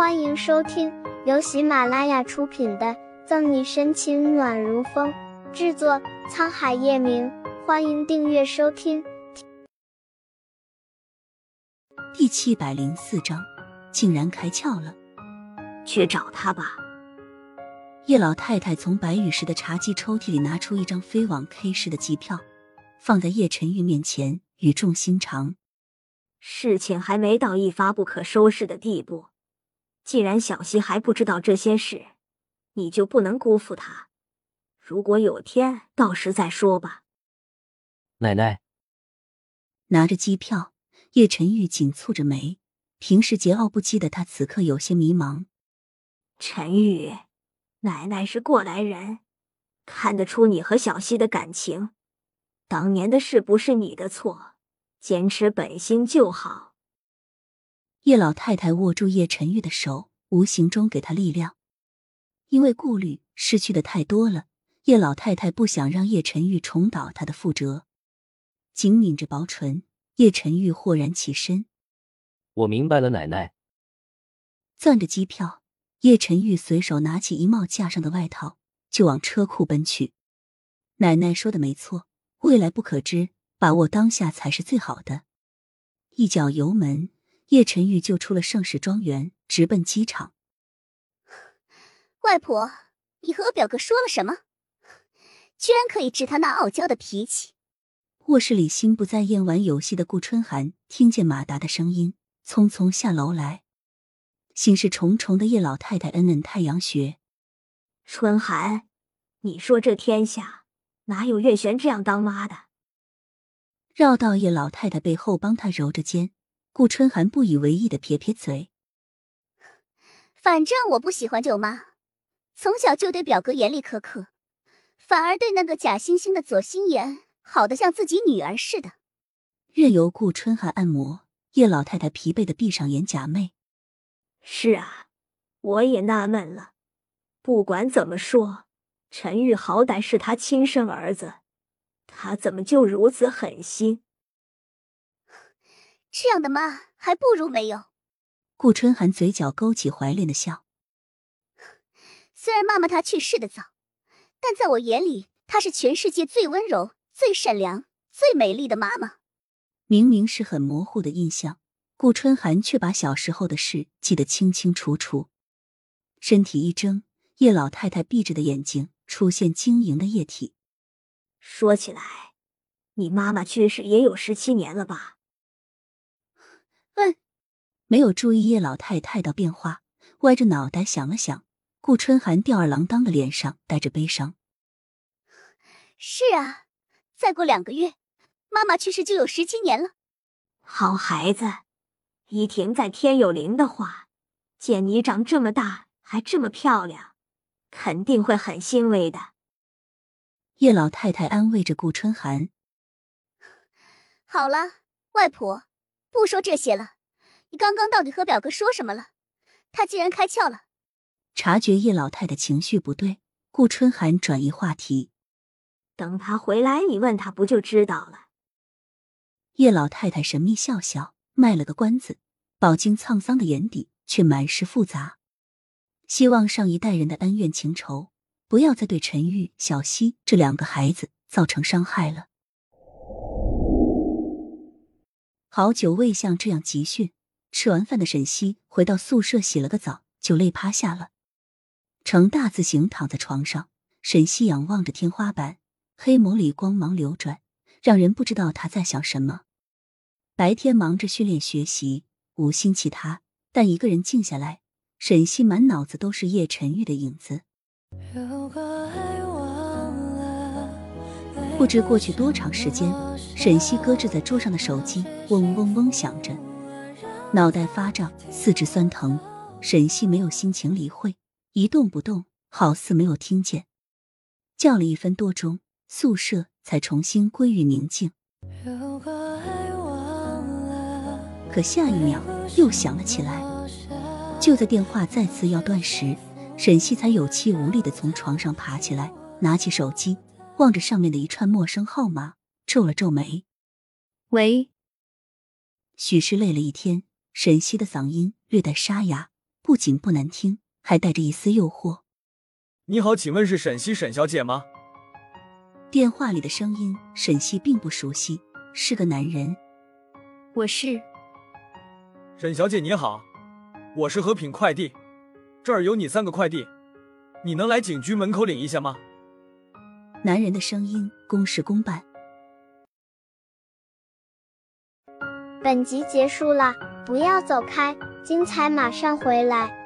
欢迎收听由喜马拉雅出品的《赠你深情暖如风》，制作沧海夜明。欢迎订阅收听。第七百零四章，竟然开窍了，去找他吧。叶老太太从白羽石的茶几抽屉里拿出一张飞往 K 市的机票，放在叶晨玉面前，语重心长：“事情还没到一发不可收拾的地步。”既然小溪还不知道这些事，你就不能辜负他。如果有天，到时再说吧。奶奶拿着机票，叶晨玉紧蹙着眉。平时桀骜不羁的他，此刻有些迷茫。陈玉，奶奶是过来人，看得出你和小溪的感情。当年的事不是你的错，坚持本心就好。叶老太太握住叶晨玉的手，无形中给他力量。因为顾虑失去的太多了，叶老太太不想让叶晨玉重蹈他的覆辙，紧抿着薄唇。叶晨玉豁然起身：“我明白了，奶奶。”攥着机票，叶晨玉随手拿起衣帽架上的外套，就往车库奔去。奶奶说的没错，未来不可知，把握当下才是最好的。一脚油门。叶晨玉就出了盛世庄园，直奔机场。外婆，你和我表哥说了什么？居然可以治他那傲娇的脾气。卧室里心不在焉玩游戏的顾春寒听见马达的声音，匆匆下楼来。心事重重的叶老太太嗯嗯太阳穴：“春寒，你说这天下哪有月璇这样当妈的？”绕到叶老太太背后帮她揉着肩。顾春寒不以为意的撇撇嘴，反正我不喜欢舅妈，从小就对表哥严厉苛刻，反而对那个假惺惺的左心言好的像自己女儿似的。任由顾春寒按摩，叶老太太疲惫的闭上眼假寐。是啊，我也纳闷了，不管怎么说，陈玉好歹是他亲生儿子，他怎么就如此狠心？这样的妈还不如没有。顾春寒嘴角勾起怀恋的笑。虽然妈妈她去世的早，但在我眼里，她是全世界最温柔、最善良、最美丽的妈妈。明明是很模糊的印象，顾春寒却把小时候的事记得清清楚楚。身体一怔，叶老太太闭着的眼睛出现晶莹的液体。说起来，你妈妈去世也有十七年了吧？问，没有注意叶老太太的变化，歪着脑袋想了想。顾春寒吊儿郎当的脸上带着悲伤。是啊，再过两个月，妈妈去世就有十七年了。好孩子，依婷在天有灵的话，见你长这么大还这么漂亮，肯定会很欣慰的。叶老太太安慰着顾春寒。好了，外婆。不说这些了，你刚刚到底和表哥说什么了？他竟然开窍了。察觉叶老太的情绪不对，顾春寒转移话题：“等他回来，你问他不就知道了？”叶老太太神秘笑笑，卖了个关子，饱经沧桑的眼底却满是复杂。希望上一代人的恩怨情仇，不要再对陈玉、小溪这两个孩子造成伤害了。好久未像这样集训。吃完饭的沈西回到宿舍，洗了个澡，就累趴下了，呈大字形躺在床上。沈西仰望着天花板，黑眸里光芒流转，让人不知道他在想什么。白天忙着训练学习，无心其他，但一个人静下来，沈西满脑子都是叶晨玉的影子。不知过去多长时间，沈西搁置在桌上的手机嗡嗡嗡响着，脑袋发胀，四肢酸疼。沈西没有心情理会，一动不动，好似没有听见。叫了一分多钟，宿舍才重新归于宁静。可下一秒又响了起来。就在电话再次要断时，沈西才有气无力的从床上爬起来，拿起手机。望着上面的一串陌生号码，皱了皱眉。喂，许是累了一天，沈西的嗓音略带沙哑，不仅不难听，还带着一丝诱惑。你好，请问是沈西沈小姐吗？电话里的声音，沈西并不熟悉，是个男人。我是沈小姐，你好，我是和平快递，这儿有你三个快递，你能来警局门口领一下吗？男人的声音公事公办。本集结束了，不要走开，精彩马上回来。